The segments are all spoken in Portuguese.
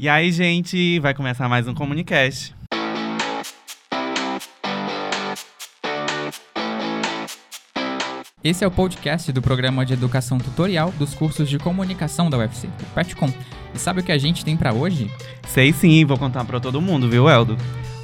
E aí, gente, vai começar mais um Comunicast. Esse é o podcast do programa de educação tutorial dos cursos de comunicação da UFC, o PETCOM. E sabe o que a gente tem para hoje? Sei sim, vou contar para todo mundo, viu, Eldo?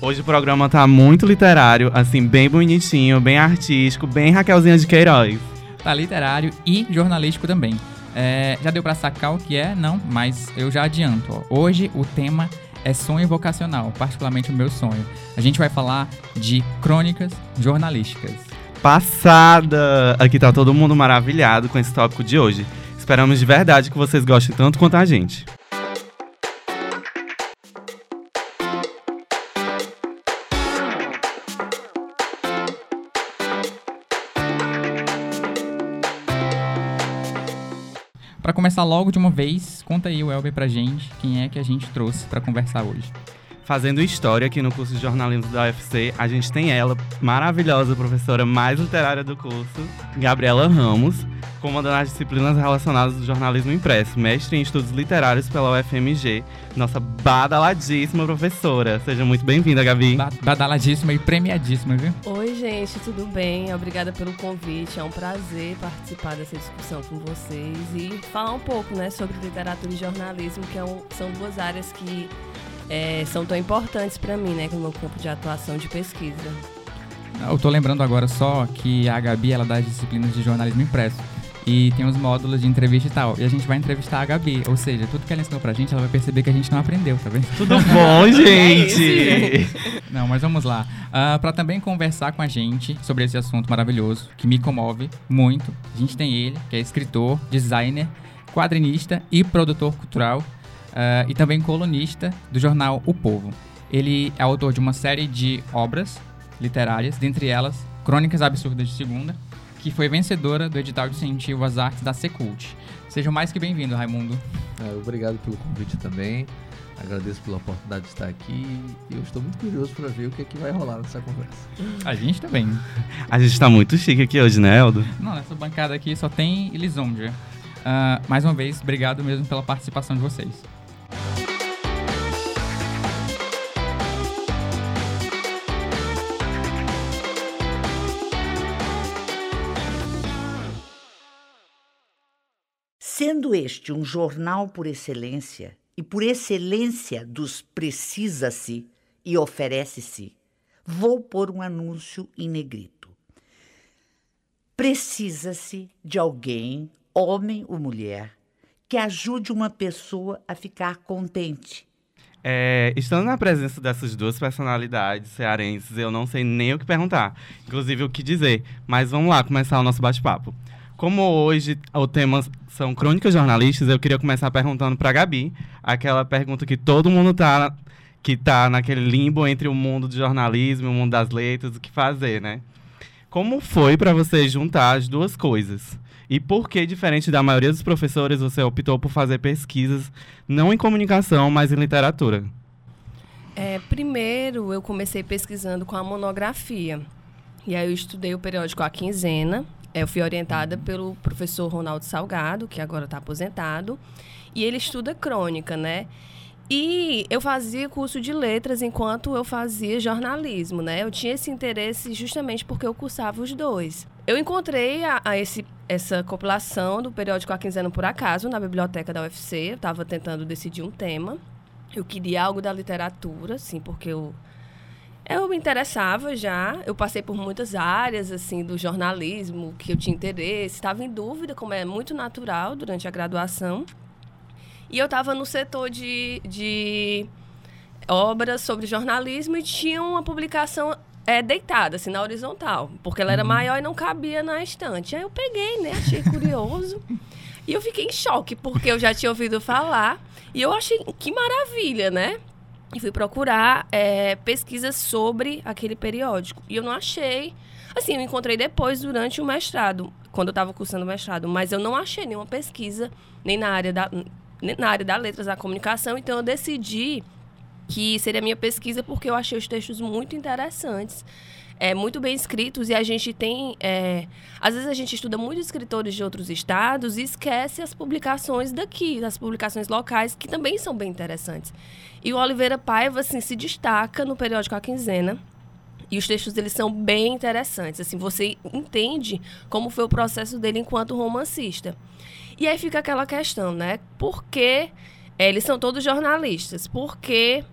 Hoje o programa tá muito literário, assim, bem bonitinho, bem artístico, bem Raquelzinha de Queiroz. Tá literário e jornalístico também. É, já deu para sacar o que é? Não, mas eu já adianto. Ó. Hoje o tema é sonho vocacional, particularmente o meu sonho. A gente vai falar de crônicas jornalísticas. Passada! Aqui tá todo mundo maravilhado com esse tópico de hoje. Esperamos de verdade que vocês gostem tanto quanto a gente. Para começar logo de uma vez, conta aí, Welber, pra gente quem é que a gente trouxe para conversar hoje. Fazendo história aqui no curso de jornalismo da UFC, a gente tem ela, maravilhosa professora mais literária do curso, Gabriela Ramos, comandando as disciplinas relacionadas ao jornalismo impresso, mestre em estudos literários pela UFMG, nossa badaladíssima professora. Seja muito bem-vinda, Gabi. Ba badaladíssima e premiadíssima, viu? Oi, gente, tudo bem? Obrigada pelo convite. É um prazer participar dessa discussão com vocês e falar um pouco, né, sobre literatura e jornalismo, que é um, são duas áreas que é, são tão importantes para mim, né, no meu campo de atuação de pesquisa. Eu tô lembrando agora só que a Gabi, ela dá as disciplinas de jornalismo impresso. E tem os módulos de entrevista e tal. E a gente vai entrevistar a Gabi. Ou seja, tudo que ela ensinou pra gente, ela vai perceber que a gente não aprendeu, tá vendo? Tudo bom, gente? não, mas vamos lá. Uh, pra também conversar com a gente sobre esse assunto maravilhoso, que me comove muito, a gente tem ele, que é escritor, designer, quadrinista e produtor cultural. Uh, e também colunista do jornal O Povo. Ele é autor de uma série de obras literárias, dentre elas Crônicas Absurdas de Segunda, que foi vencedora do edital de incentivo às artes da Secult. Seja mais que bem-vindo, Raimundo. É, obrigado pelo convite também. Agradeço pela oportunidade de estar aqui e eu estou muito curioso para ver o que é que vai rolar nessa conversa. A gente também. A gente está muito chique aqui hoje, né, Eldo? Não, nessa bancada aqui só tem Elisôndia. Uh, mais uma vez, obrigado mesmo pela participação de vocês. Sendo este um jornal por excelência, e por excelência dos precisa-se e oferece-se, vou pôr um anúncio em negrito. Precisa-se de alguém, homem ou mulher, que ajude uma pessoa a ficar contente. É, estando na presença dessas duas personalidades cearenses, eu não sei nem o que perguntar, inclusive o que dizer. Mas vamos lá começar o nosso bate-papo. Como hoje o tema são crônicas jornalistas, eu queria começar perguntando para Gabi, aquela pergunta que todo mundo tá que tá naquele limbo entre o mundo do jornalismo e o mundo das letras, o que fazer, né? Como foi para você juntar as duas coisas? E por que, diferente da maioria dos professores, você optou por fazer pesquisas não em comunicação, mas em literatura? É, primeiro, eu comecei pesquisando com a monografia. E aí eu estudei o periódico A Quinzena, eu fui orientada pelo professor Ronaldo Salgado, que agora está aposentado, e ele estuda crônica, né? E eu fazia curso de letras enquanto eu fazia jornalismo, né? Eu tinha esse interesse justamente porque eu cursava os dois. Eu encontrei a, a esse, essa compilação do periódico A Quinzena por acaso na biblioteca da UFC. Eu estava tentando decidir um tema. Eu queria algo da literatura, assim, porque eu eu me interessava já, eu passei por muitas áreas assim do jornalismo que eu tinha interesse, estava em dúvida, como é muito natural durante a graduação. E eu estava no setor de, de obras sobre jornalismo e tinha uma publicação é, deitada, assim, na horizontal, porque ela era uhum. maior e não cabia na estante. Aí eu peguei, né? Achei curioso. e eu fiquei em choque, porque eu já tinha ouvido falar. E eu achei que maravilha, né? E fui procurar é, pesquisas sobre aquele periódico. E eu não achei. Assim, eu encontrei depois, durante o mestrado, quando eu estava cursando o mestrado, mas eu não achei nenhuma pesquisa, nem na área da, nem na área da letras da comunicação, então eu decidi que seria a minha pesquisa porque eu achei os textos muito interessantes. é, muito bem escritos e a gente tem. É, às vezes a gente estuda muitos escritores de outros estados e esquece as publicações daqui, as publicações locais, que também são bem interessantes. E o Oliveira Paiva assim, se destaca no periódico A Quinzena. E os textos dele são bem interessantes. Assim, você entende como foi o processo dele enquanto romancista. E aí fica aquela questão, né? Por que é, eles são todos jornalistas? Por que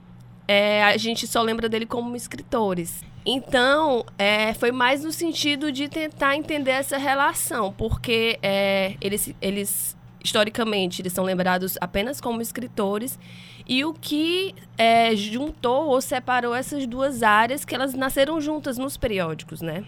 é, a gente só lembra dele como escritores? Então, é, foi mais no sentido de tentar entender essa relação, porque é, eles, eles, historicamente, eles são lembrados apenas como escritores, e o que é, juntou ou separou essas duas áreas, que elas nasceram juntas nos periódicos, né?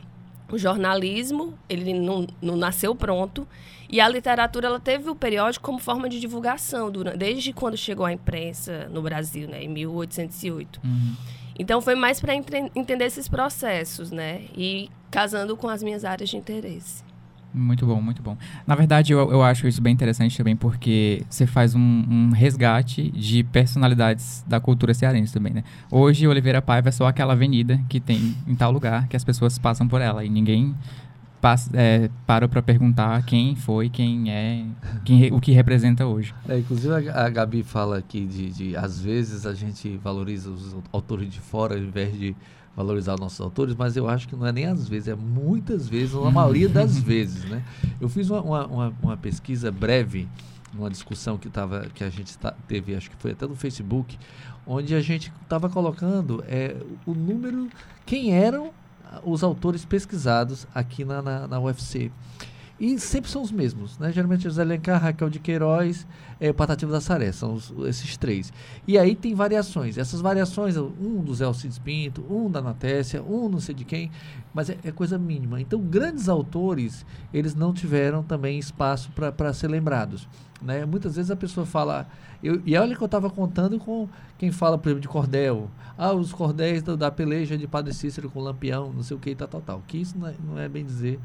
O jornalismo, ele não, não nasceu pronto, e a literatura, ela teve o periódico como forma de divulgação, durante, desde quando chegou a imprensa no Brasil, né, em 1808. Uhum. Então foi mais para entender esses processos, né? E casando com as minhas áreas de interesse. Muito bom, muito bom. Na verdade, eu, eu acho isso bem interessante também, porque você faz um, um, resgate de personalidades da cultura cearense também, né? Hoje, Oliveira Paiva é só aquela avenida que tem em tal lugar que as pessoas passam por ela e ninguém passa, é, para para perguntar quem foi, quem é, quem, o que representa hoje. É, inclusive a, a Gabi fala aqui de, de, às vezes a gente valoriza os autores de fora ao invés de valorizar os nossos autores, mas eu acho que não é nem às vezes, é muitas vezes, ou a maioria das vezes, né? Eu fiz uma, uma, uma pesquisa breve, uma discussão que, tava, que a gente tá, teve, acho que foi até no Facebook, onde a gente estava colocando é, o número, quem eram os autores pesquisados aqui na, na, na UFC. E sempre são os mesmos, né? Geralmente José Alencar, Raquel de Queiroz, é, Patativa da Saré, são os, esses três. E aí tem variações. Essas variações, um do Zé Alcides Pinto, um da Natécia, um não sei de quem, mas é, é, coisa mínima. Então, grandes autores, eles não tiveram também espaço para ser lembrados. Né? Muitas vezes a pessoa fala. Eu, e olha que eu estava contando com quem fala, por exemplo, de cordel. Ah, os cordéis do, da peleja de Padre Cícero com Lampião, não sei o que, tal, tal, tal. Que isso não é, não é bem dizer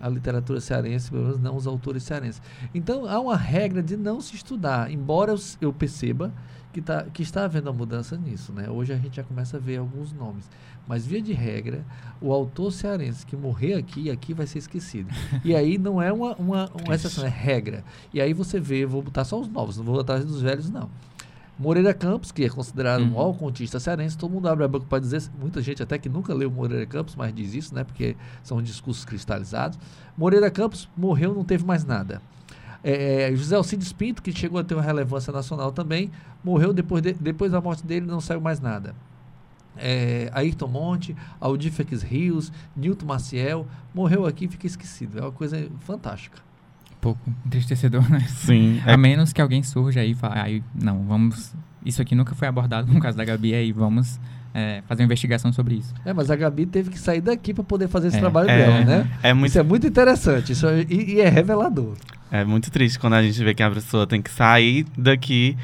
a literatura cearense, pelo menos não os autores cearenses. Então há uma regra de não se estudar, embora eu, eu perceba que, tá, que está havendo uma mudança nisso. Né? Hoje a gente já começa a ver alguns nomes. Mas, via de regra, o autor cearense que morrer aqui, aqui vai ser esquecido. E aí não é uma, uma, uma exceção, é regra. E aí você vê, vou botar só os novos, não vou atrás dos velhos, não. Moreira Campos, que é considerado uhum. um maior contista cearense, todo mundo abre a boca para dizer, muita gente até que nunca leu Moreira Campos, mas diz isso, né? Porque são discursos cristalizados. Moreira Campos morreu, não teve mais nada. É, José Alcides Pinto, que chegou a ter uma relevância nacional também, morreu depois, de, depois da morte dele, não saiu mais nada. É, Ayrton Monte, Aldir Rios, Nilton Maciel, morreu aqui e fica esquecido. É uma coisa fantástica pouco entristecedor, né? Sim. A é... menos que alguém surja aí e fale, aí, não, vamos. Isso aqui nunca foi abordado no caso da Gabi, aí vamos é, fazer uma investigação sobre isso. É, mas a Gabi teve que sair daqui para poder fazer esse é, trabalho é, dela, né? É muito... Isso é muito interessante isso é, e, e, é revelador. É muito triste quando a gente vê que a pessoa tem que sair daqui,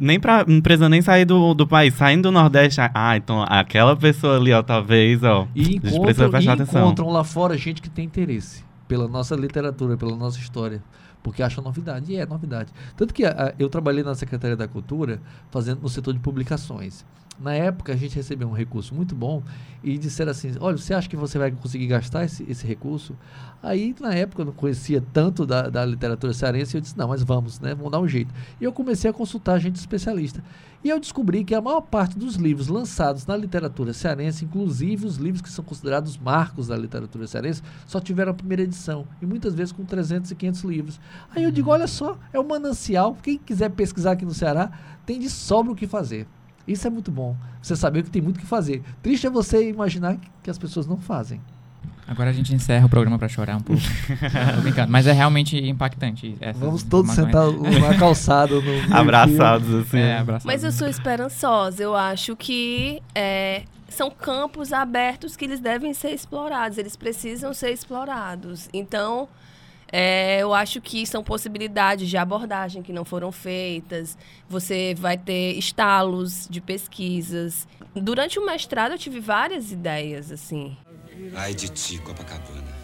nem pra, não precisa nem sair do, do país, saindo do Nordeste. Ah, então aquela pessoa ali, ó, talvez, ó. E encontram, e encontram lá fora gente que tem interesse pela nossa literatura, pela nossa história, porque acha novidade, e é novidade. Tanto que a, eu trabalhei na Secretaria da Cultura, fazendo no setor de publicações. Na época, a gente recebeu um recurso muito bom e disseram assim: olha, você acha que você vai conseguir gastar esse, esse recurso? Aí, na época, eu não conhecia tanto da, da literatura cearense, eu disse: não, mas vamos, né? Vamos dar um jeito. E eu comecei a consultar gente especialista. E eu descobri que a maior parte dos livros lançados na literatura cearense, inclusive os livros que são considerados marcos da literatura cearense, só tiveram a primeira edição. E muitas vezes com 300 e 500 livros. Aí eu digo: olha só, é o um manancial. Quem quiser pesquisar aqui no Ceará, tem de sobra o que fazer. Isso é muito bom. Você saber que tem muito o que fazer. Triste é você imaginar que as pessoas não fazem. Agora a gente encerra o programa para chorar um pouco. Tô brincando. Mas é realmente impactante. Vamos todos sentar na calçada. No, abraçados, assim. É, abraçados. Mas eu sou esperançosa. Eu acho que é, são campos abertos que eles devem ser explorados. Eles precisam ser explorados. Então, é, eu acho que são possibilidades de abordagem que não foram feitas. Você vai ter estalos de pesquisas. Durante o mestrado eu tive várias ideias, assim. Ai de ti, Copacabana,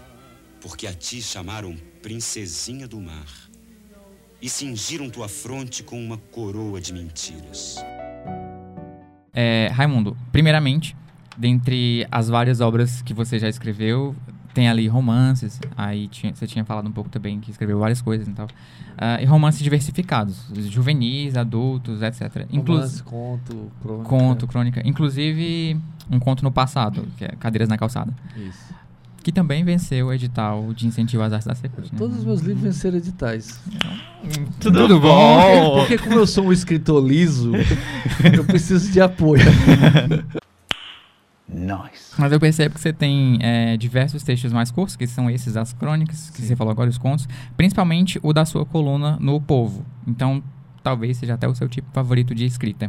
porque a ti chamaram princesinha do mar e cingiram tua fronte com uma coroa de mentiras. É, Raimundo, primeiramente, dentre as várias obras que você já escreveu, tem ali romances, aí tinha, você tinha falado um pouco também que escreveu várias coisas e tal. Ah, e romances diversificados, juvenis, adultos, etc. Inclu- Romance, conto, crônica. conto, crônica. Inclusive, um conto no passado, que é Cadeiras na Calçada. Isso. Que também venceu o edital de incentivo às artes da Secult. Né? Todos os meus livros venceram editais. Tudo, bom? Porque como eu sou um escritor liso, eu preciso de apoio. Mas eu percebo que você tem é, diversos textos mais curtos, que são esses das crônicas, que Sim. você falou agora, os contos. Principalmente o da sua coluna no Povo. Então, talvez seja até o seu tipo favorito de escrita.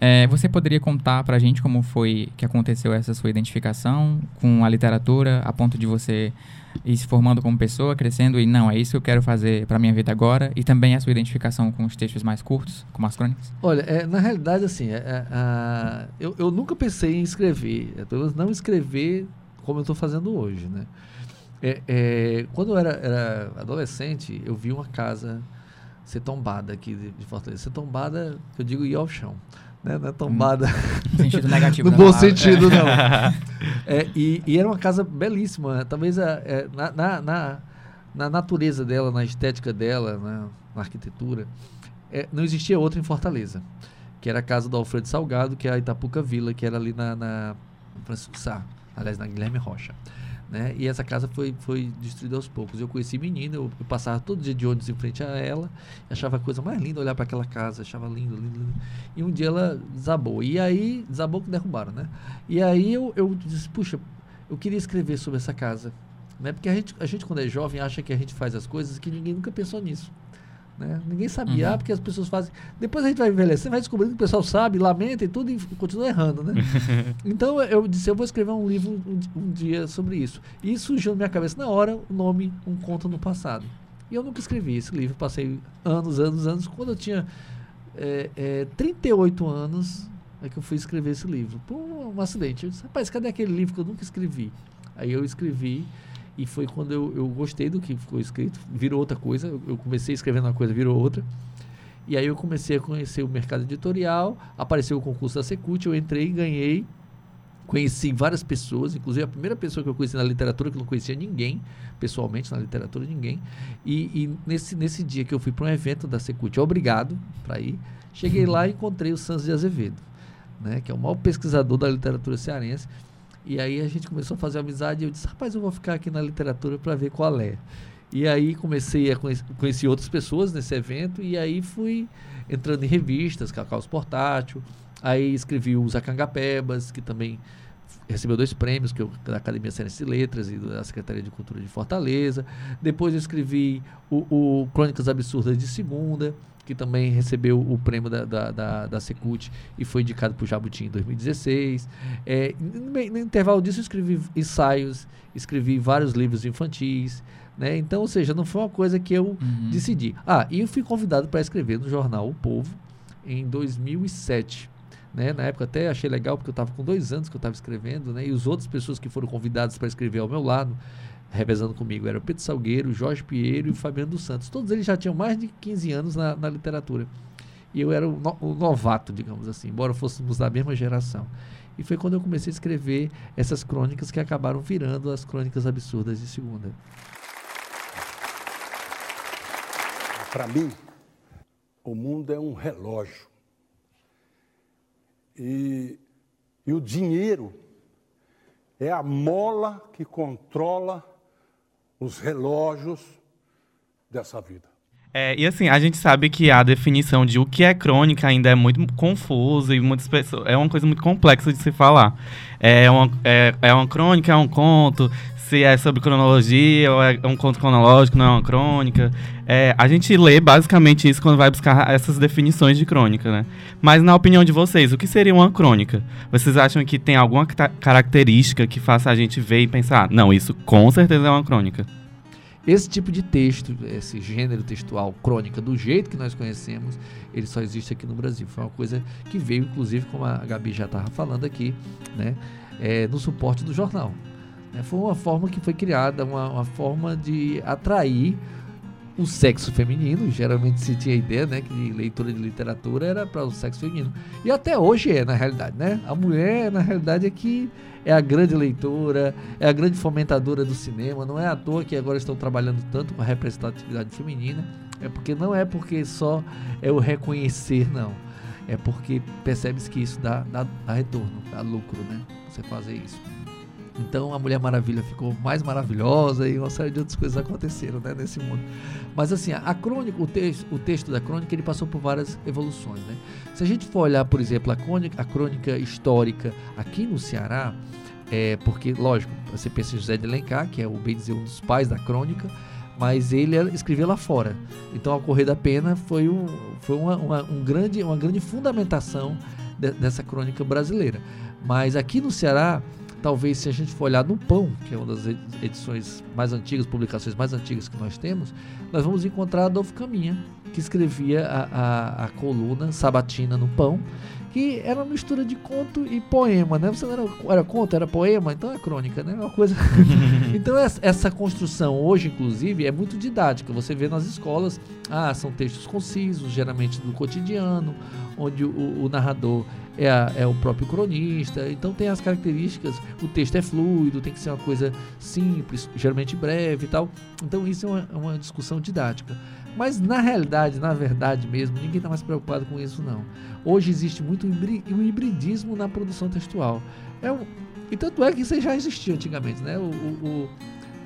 É, você poderia contar pra gente como foi que aconteceu essa sua identificação com a literatura, a ponto de você ir se formando como pessoa, crescendo e não, é isso que eu quero fazer pra minha vida agora, e também a sua identificação com os textos mais curtos, como as crônicas? Olha, é, na realidade, assim, é, é, a- eu, eu nunca pensei em escrever, é, pelo menos não escrever como eu estou fazendo hoje, né? É, quando eu era, era adolescente, eu vi uma casa ser tombada aqui de, de Fortaleza. Ser tombada, eu digo, ir ao chão. Né? Não é tombada No sentido negativo no da bom palavra. sentido, não. É, e, e era uma casa belíssima. né? Talvez a- é, na, na, na, na natureza dela, na estética dela, na, na arquitetura, é, não existia outra em Fortaleza. Que era a casa do Alfredo Salgado, que é a Itapuca Vila, que era ali na, na Francisco Sá, aliás, na Guilherme Rocha. Né? E essa casa foi, foi destruída aos poucos. Eu conheci menina, eu, eu passava todo dia de ônibus em frente a ela, achava a coisa mais linda olhar para aquela casa, achava lindo, lindo, lindo. E um dia ela desabou. E aí, desabou que derrubaram, né? E aí eu, eu disse, puxa, eu queria escrever sobre essa casa. Né? Porque a gente, a gente, quando é jovem, acha que a gente faz as coisas que ninguém nunca pensou nisso. Né? Ninguém sabia, Uhum. ah, porque as pessoas fazem. Depois a gente vai envelhecendo, vai descobrindo que o pessoal sabe, lamenta e tudo e continua errando, né? então eu disse, eu vou escrever um livro um, um dia sobre isso. E surgiu na minha cabeça na hora o nome Um Conto no Passado. E eu nunca escrevi esse livro, passei anos, anos, anos. Quando eu tinha é, é, 38 anos, é que eu fui escrever esse livro. Por um, um acidente. Eu disse, rapaz, cadê aquele livro que eu nunca escrevi? Aí eu escrevi e foi quando eu, eu gostei do que ficou escrito, virou outra coisa. Eu, eu comecei escrevendo uma coisa, virou outra. E aí eu comecei a conhecer o mercado editorial, apareceu o concurso da Secult, eu entrei, ganhei, conheci várias pessoas, inclusive a primeira pessoa que eu conheci na literatura, que não conhecia ninguém, pessoalmente na literatura, ninguém. E, e nesse, nesse dia que eu fui para um evento da Secult, obrigado para ir, cheguei lá e encontrei o Santos de Azevedo, né, que é o maior pesquisador da literatura cearense. E aí a gente começou a fazer amizade e eu disse, rapaz, eu vou ficar aqui na literatura para ver qual é. E aí comecei a conhecer, conheci outras pessoas nesse evento e aí fui entrando em revistas, Cacaus Portátil, aí escrevi os Acangapebas, que também recebeu dois prêmios, que eu, da Academia Cearense de Letras e da Secretaria de Cultura de Fortaleza. Depois eu escrevi o, o Crônicas Absurdas de Segunda, que também recebeu o prêmio da, da, da, da Secult e foi indicado para o Jabuti em 2016. É, no, intervalo disso eu escrevi ensaios, escrevi vários livros infantis, né? Então, ou seja, não foi uma coisa que eu Uhum. decidi. Ah, e eu fui convidado para escrever no jornal O Povo em 2007. Né? Na época até achei legal, porque eu estava com dois anos que eu estava escrevendo, né? e as outras pessoas que foram convidadas para escrever ao meu lado, revezando comigo, eram o Pedro Salgueiro, Jorge Pinheiro e o Fabiano dos Santos. Todos eles já tinham mais de 15 anos na, na literatura. E eu era o, no- o novato, digamos assim, embora fôssemos da mesma geração. E foi quando eu comecei a escrever essas crônicas que acabaram virando as crônicas absurdas de segunda. Para mim, o mundo é um relógio. E, e o dinheiro é a mola que controla os relógios dessa vida. É, e assim, a gente sabe que a definição de o que é crônica ainda é muito confusa e muitas pessoas. É uma coisa muito complexa de se falar. É uma, é, é uma crônica, é um conto, se é sobre cronologia, ou é um conto cronológico, não é uma crônica. É, a gente lê basicamente isso quando vai buscar essas definições de crônica, né? Mas na opinião de vocês, o que seria uma crônica? Vocês acham que tem alguma ca- característica que faça a gente ver e pensar, "Ah, não, isso com certeza é uma crônica? Esse tipo de texto, esse gênero textual crônica, do jeito que nós conhecemos, ele só existe aqui no Brasil. Foi uma coisa que veio, inclusive, como a Gabi já estava falando aqui, né, é, no suporte do jornal. É, foi uma forma que foi criada, uma, uma forma de atrair o sexo feminino. Geralmente se tinha a ideia, né, que leitura de literatura era para o sexo feminino. E até hoje é, na realidade, né? A mulher, na realidade, é que é a grande leitora, é a grande fomentadora do cinema. Não é à toa que agora estão trabalhando tanto com a representatividade feminina. É porque não é porque só é o reconhecer, não. É porque percebe-se que isso dá, dá, dá retorno, dá lucro, né? Você fazer isso. Então a Mulher Maravilha ficou mais maravilhosa e uma série de outras coisas aconteceram né, nesse mundo. Mas assim, a crônica, o texto, o texto da crônica, ele passou por várias evoluções. Né? Se a gente for olhar, por exemplo, a crônica, a crônica histórica aqui no Ceará, é, porque, lógico, você pensa em José de Alencar, que é o bem dizer um dos pais da crônica, mas ele escreveu lá fora. Então, a Correr da Pena foi, um, foi uma, uma, um grande, uma grande fundamentação de, dessa crônica brasileira. Mas aqui no Ceará, talvez se a gente for olhar no Pão, que é uma das edições mais antigas, publicações mais antigas que nós temos, nós vamos encontrar Adolfo Caminha, que escrevia a, a, a coluna sabatina no Pão, que era uma mistura de conto e poema, né? Você não era, era conto, era poema, então é crônica, né? Uma coisa. então essa construção hoje, inclusive, é muito didática. Você vê nas escolas, ah, são textos concisos, geralmente do cotidiano, onde o, o narrador é, a, é, o próprio cronista, então tem as características, o texto é fluido, tem que ser uma coisa simples, geralmente breve e tal. Então isso é uma, é uma discussão didática. Mas na realidade, na verdade mesmo, ninguém está mais preocupado com isso não. Hoje existe muito um hibridismo na produção textual. É um, e tanto é que isso já existia antigamente, né? O, o, o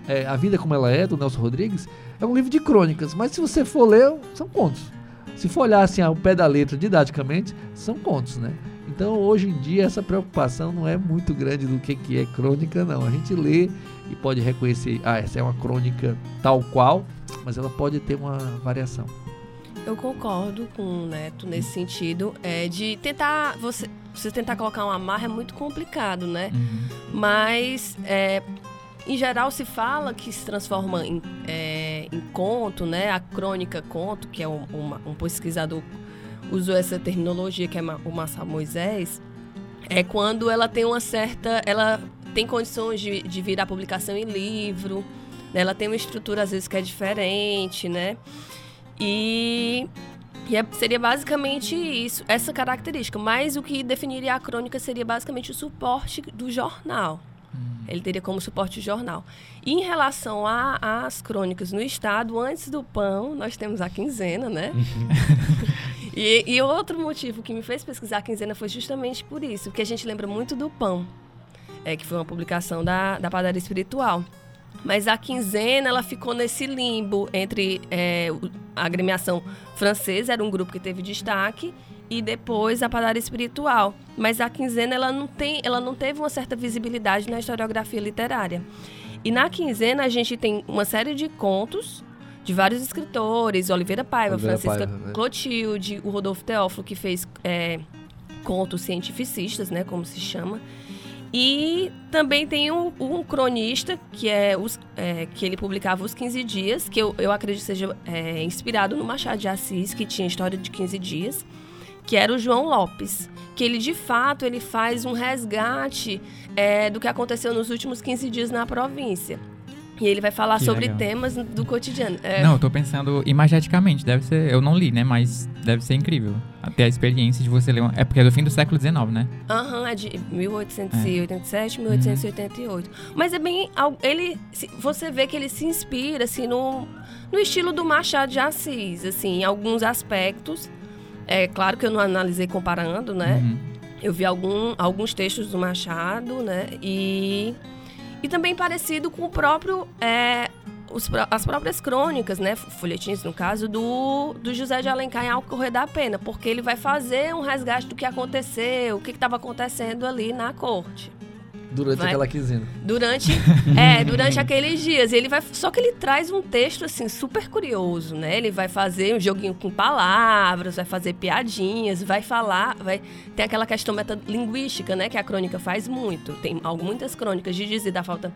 é, A Vida Como Ela É, do Nelson Rodrigues, é um livro de crônicas, mas se você for ler, são contos. Se for olhar assim ao pé da letra didaticamente, são contos, né? Então hoje em dia essa preocupação não é muito grande do que, que é crônica, não. A gente lê e pode reconhecer, ah, essa é uma crônica tal qual, mas ela pode ter uma variação. Eu concordo com o Neto nesse sentido. É de tentar. Você, você tentar colocar uma amarra é muito complicado, né? Uhum. Mas é, em geral se fala que se transforma em, é, em conto, né? A crônica conto, que é um, uma, um pesquisador usou essa terminologia que é o Massa Moisés, é quando ela tem uma certa. Ela tem condições de, de virar publicação em livro, né? ela tem uma estrutura às vezes que é diferente, né? E, e é, seria basicamente isso, essa característica. Mas o que definiria a crônica seria basicamente o suporte do jornal. Hum. Ele teria como suporte o jornal. E em relação às crônicas no Estado, antes do pão, nós temos a quinzena, né? e, e outro motivo que me fez pesquisar a quinzena foi justamente por isso, porque a gente lembra muito do pão, é, que foi uma publicação da, da Padaria Espiritual. Mas a quinzena ela ficou nesse limbo entre é, a agremiação francesa, era um grupo que teve destaque, e depois a padaria espiritual. Mas a quinzena ela não, tem, ela não teve uma certa visibilidade na historiografia literária. E na quinzena a gente tem uma série de contos de vários escritores, Oliveira Paiva, Oliveira Francisca Paiva, né? Clotilde, o Rodolfo Teófilo, que fez é, contos cientificistas, né, como se chama. E também tem um, um cronista, que é, os, é, que ele publicava os 15 dias, que eu, eu acredito seja é, inspirado no Machado de Assis, que tinha história de 15 dias, que era o João Lopes. Que ele, de fato, ele faz um resgate é, do que aconteceu nos últimos 15 dias na província. E ele vai falar que sobre legal. temas do cotidiano. É... Não, eu tô pensando imageticamente, deve ser. Eu não li, né? Mas deve ser incrível. Até a experiência de você ler. Uma, é porque é do fim do século XIX, né? Aham, uhum, é de 1887, é. 1888. Uhum. Mas é bem. Ele. Você vê que ele se inspira, assim, no, no estilo do Machado de Assis, assim, em alguns aspectos. É claro que eu não analisei comparando, né? Uhum. Eu vi algum, alguns textos do Machado, né? E e também parecido com o próprio. É, os, as próprias crônicas, né, folhetins no caso, do, do José de Alencar em Ao Correr da Pena, porque ele vai fazer um resgate do que aconteceu, o que estava acontecendo ali na corte. Durante vai, aquela quinzena. Durante, é, durante aqueles dias. Ele vai, só que ele traz um texto assim super curioso, né? Ele vai fazer um joguinho com palavras, vai fazer piadinhas, vai falar, vai tem aquela questão metalinguística, né, que a crônica faz muito. Tem muitas crônicas de dizer da falta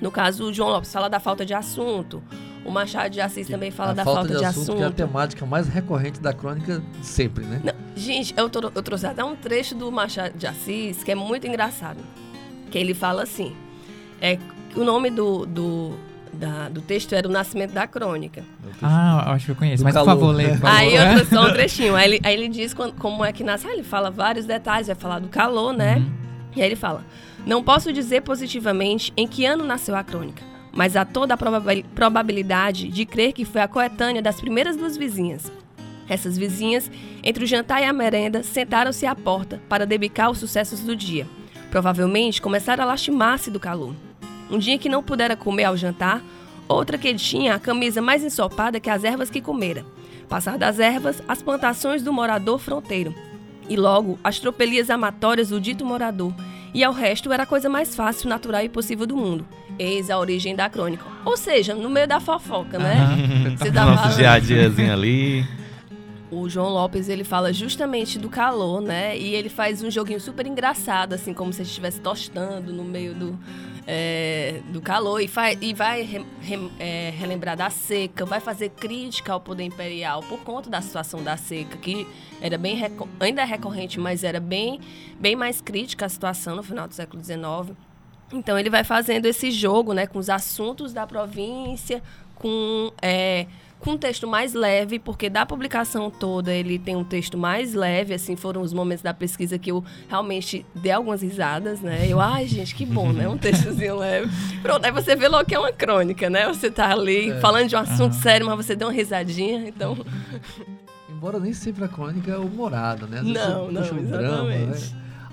no caso, o João Lopes fala da falta de assunto. O Machado de Assis também fala da falta, falta de, assunto, assunto. Que é a temática mais recorrente da crônica sempre, né? Não, gente, eu, eu trouxe até um trecho do Machado de Assis que é muito engraçado que ele fala assim: é, o nome do, do da- do texto era o nascimento da crônica. Ah, eu acho que eu conheço. Do Mas, por calor. favor, lê. por favor. Aí eu só um trechinho. Aí ele, aí ele diz quando- como é que nasce. Ah, ele fala vários detalhes, vai falar do calor, né? E aí ele fala: Não posso dizer positivamente em que ano nasceu a crônica, mas há toda a probabil- probabilidade de crer que foi a coetânea das primeiras duas vizinhas. Essas vizinhas, entre o jantar e a merenda, sentaram-se à porta para debicar os sucessos do dia. Provavelmente começaram a lastimar-se do calor. Um dia que não pudera comer ao jantar, outra que tinha a camisa mais ensopada que as ervas que comera. Passar das ervas, as plantações do morador fronteiro. E logo, as tropelias amatórias do dito morador. E ao resto era a coisa mais fácil, natural e possível do mundo. Eis a origem da crônica. Ou seja, no meio da fofoca, né? Você tá Nosso dia a diazinho ali. O João Lopes ele fala justamente do calor, né? E ele faz um joguinho super engraçado, assim, como se ele estivesse tostando no meio do, é, do calor. E, faz, e vai re- re- é, relembrar da seca, vai fazer crítica ao poder imperial por conta da situação da seca, que era bem ainda é recorrente, mas era bem, bem mais crítica a situação no final do século XIX. Então ele vai fazendo esse jogo, né, com os assuntos da província, com é, com um texto mais leve, porque da publicação toda ele tem um texto mais leve, assim, foram os momentos da pesquisa que eu realmente dei algumas risadas, né? Eu, ai, gente, que bom, né? Um textozinho leve. Pronto, aí você vê logo que é uma crônica, né? Você tá ali falando de um assunto sério, mas você deu uma risadinha, então... Embora nem sempre a crônica é humorada, né? Às vezes Não, não, um drama, né?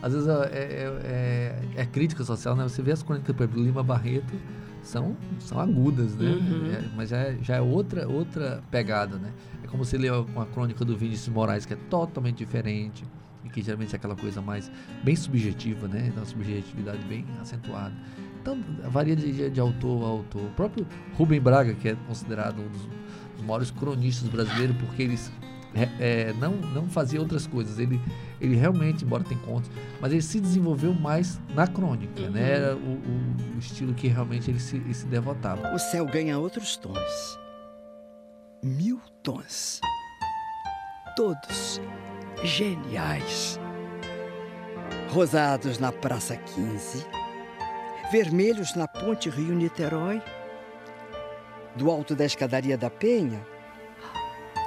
Às vezes é, é- é- é crítica social, né? Você vê as crônicas, por exemplo, do Lima Barreto, são, são agudas, né? Uhum. É, mas já é, já é outra, outra pegada, né? É como você lê uma crônica do Vinícius Moraes, que é totalmente diferente, e que geralmente é aquela coisa mais bem subjetiva, né? Então, uma subjetividade bem acentuada. Então, varia de, de- de autor a autor. O próprio Rubem Braga, que é considerado um dos, dos maiores cronistas brasileiros, porque eles é, é, não, não fazia outras coisas. Ele, ele realmente, embora tenha contos, mas ele se desenvolveu mais na crônica, né? Era o, o- o estilo que realmente ele se, ele se devotava. O céu ganha outros tons. Mil tons. Todos geniais. Rosados na Praça 15. Vermelhos na Ponte Rio-Niterói. Do alto da escadaria da Penha.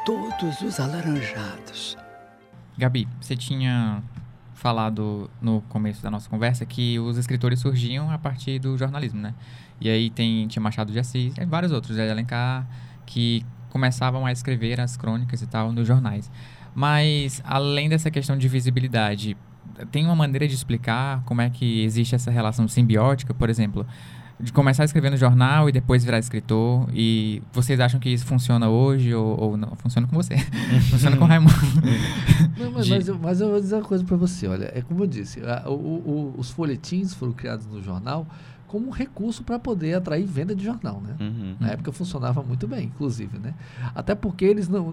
Todos os alaranjados. Gabi, você tinha falado no começo da nossa conversa que os escritores surgiam a partir do jornalismo, né? E aí tem, tinha Machado de Assis e vários outros, Zé de Alencar, que começavam a escrever as crônicas e tal nos jornais. Mas, além dessa questão de visibilidade, tem uma maneira de explicar como é que existe essa relação simbiótica, por exemplo, de começar a escrever no jornal e depois virar escritor? E vocês acham que isso funciona hoje ou, ou não? Funciona com você. funciona com o Raimundo. Não, mas, De- mas eu, mas eu vou dizer uma coisa para você. Olha, é como eu disse, a- o- o- os folhetins foram criados no jornal como um recurso para poder atrair venda de jornal, né? Uhum. Na época funcionava muito bem, inclusive, né? Até porque eles não,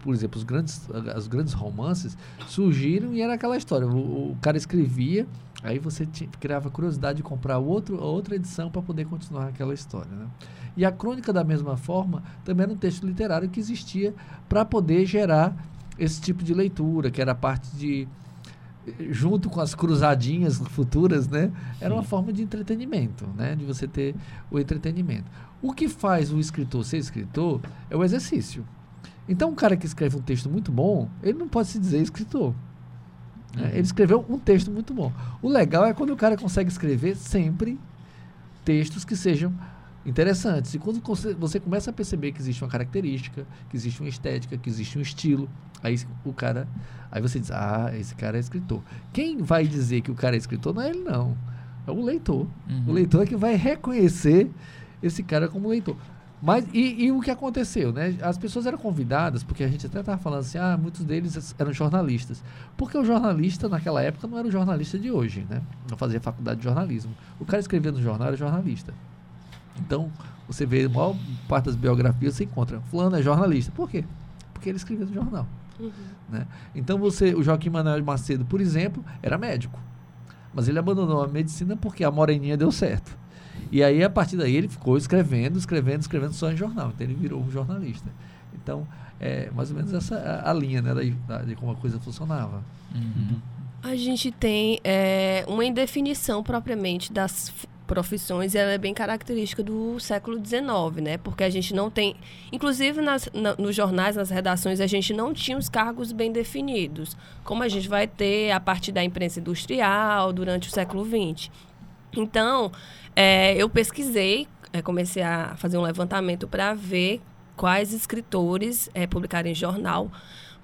por exemplo, os grandes, os grandes romances surgiram e era aquela história. O, o cara escrevia, aí você criava curiosidade de comprar outro, outra edição para poder continuar aquela história, né? E a crônica da mesma forma também era um texto literário que existia para poder gerar esse tipo de leitura, que era a parte de junto com as cruzadinhas futuras, né? Era uma forma de entretenimento, né? De você ter o entretenimento. O que faz o escritor ser escritor é o exercício. Então, um cara que escreve um texto muito bom, ele não pode se dizer escritor. Né? Ele escreveu um texto muito bom. O legal é quando o cara consegue escrever sempre textos que sejam interessantes. E quando você- você começa a perceber que existe uma característica, que existe uma estética, que existe um estilo, aí o cara, aí você diz: "Ah, esse cara é escritor". Quem vai dizer que o cara é escritor não é ele não. É o leitor. Uhum. O leitor é que vai reconhecer esse cara como leitor. Mas e, e o que aconteceu, né? As pessoas eram convidadas, porque a gente até estava falando assim, ah, muitos deles eram jornalistas. Porque o jornalista naquela época não era o jornalista de hoje, né? Não fazia faculdade de jornalismo. O cara escrevia no jornal era jornalista. Então, você vê a maior parte das biografias, você encontra, fulano é jornalista. Por quê? Porque ele escrevia no jornal. Né? Então, você, o Joaquim Manuel Macedo, por exemplo, era médico. Mas ele abandonou a medicina porque a moreninha deu certo. E aí, a partir daí, ele ficou escrevendo, escrevendo, escrevendo só em jornal. Então, ele virou um jornalista. Então, é mais ou menos essa a, a linha né, da, da- de como a coisa funcionava. Uhum. A gente tem é, uma indefinição propriamente das, profissões ela é bem característica do século XIX, né? Porque a gente não tem, inclusive nas, na, nos jornais, nas redações, a gente não tinha os cargos bem definidos, como a gente vai ter a partir da imprensa industrial durante o século XX. Então, é, eu pesquisei, é, comecei a fazer um levantamento para ver quais escritores é, publicaram em jornal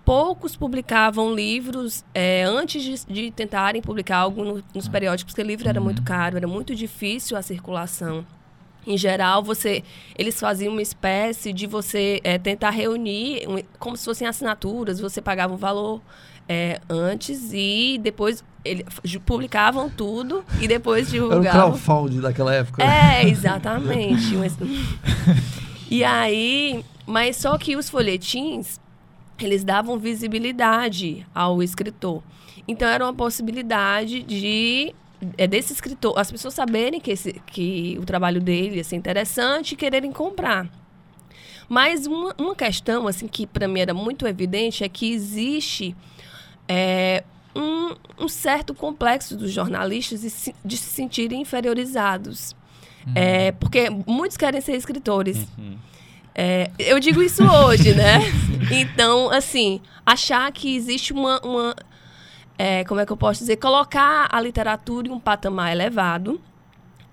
poucos publicavam livros é, antes de, de, tentarem publicar algo no, nos periódicos, porque o livro era muito uhum. caro, era muito difícil a circulação. Em geral, você, eles faziam uma espécie de você é, tentar reunir, como se fossem assinaturas, você pagava um valor é, antes e depois eles publicavam tudo e depois divulgavam. Era o crowdfunding daquela época. É, exatamente. e aí, mas só que os folhetins eles davam visibilidade ao escritor. Então era uma possibilidade de é desse escritor, as pessoas saberem que, esse, que o trabalho dele ia ser interessante e quererem comprar. Mas uma, uma questão assim que para mim era muito evidente é que existe é, um, um, certo complexo dos jornalistas de se, de se sentirem inferiorizados. Uhum. É, porque muitos querem ser escritores. Uhum. É, eu digo isso hoje, né? Então, assim, achar que existe uma. uma é, como é que eu posso dizer? Colocar a literatura em um patamar elevado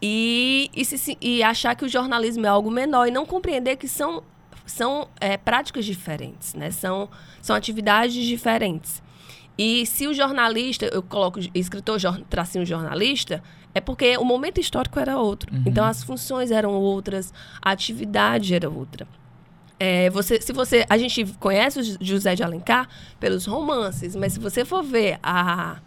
e, e, se, e achar que o jornalismo é algo menor e não compreender que são, são é, práticas diferentes, né? São, são atividades diferentes. E se o jornalista, eu coloco escritor, tracinho jornalista, é porque o momento histórico era outro. Uhum. Então as funções eram outras, a atividade era outra. É, você, se você, a gente conhece o José de Alencar pelos romances, mas se você for ver a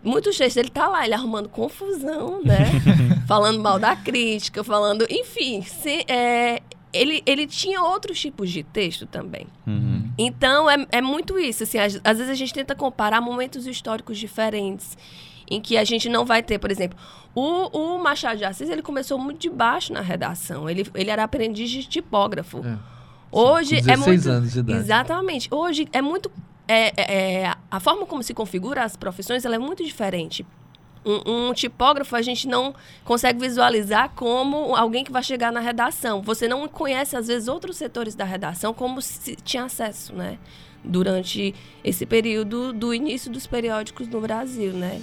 muitos textos ele tá lá, ele arrumando confusão, né? falando mal da crítica, falando, enfim, se, é, ele, ele tinha outros tipos de texto também. Uhum. Então é, é muito isso, assim, às, às vezes a gente tenta comparar momentos históricos diferentes em que a gente não vai ter, por exemplo, o, o Machado de Assis, ele começou muito de baixo na redação. Ele, ele era aprendiz de tipógrafo. É. Hoje é muito anos de idade. Exatamente. Hoje é muito é, é, a forma como se configura as profissões, ela é muito diferente. Um, um, tipógrafo a gente não consegue visualizar como alguém que vai chegar na redação. Você não conhece, às vezes, outros setores da redação como se tinha acesso, né? Durante esse período do início dos periódicos no Brasil, né?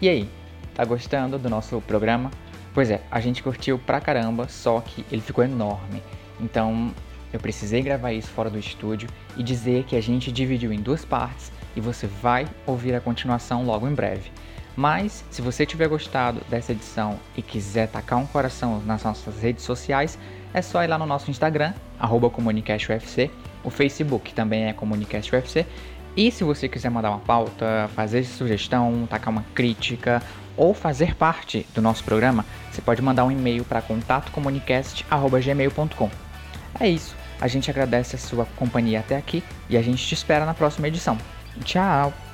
E aí, tá gostando do nosso programa? Pois é, a gente curtiu pra caramba, só que ele ficou enorme. Então, eu precisei gravar isso fora do estúdio e dizer que a gente dividiu em duas partes e você vai ouvir a continuação logo em breve. Mas, se você tiver gostado dessa edição e quiser tacar um coração nas nossas redes sociais, é só ir lá no nosso Instagram, ComunicastUFC, o Facebook também é ComunicastUFC, e se você quiser mandar uma pauta, fazer sugestão, tacar uma crítica ou fazer parte do nosso programa, você pode mandar um e-mail para contatocomunicast.gmail.com. É isso, a gente agradece a sua companhia até aqui e a gente te espera na próxima edição. Tchau!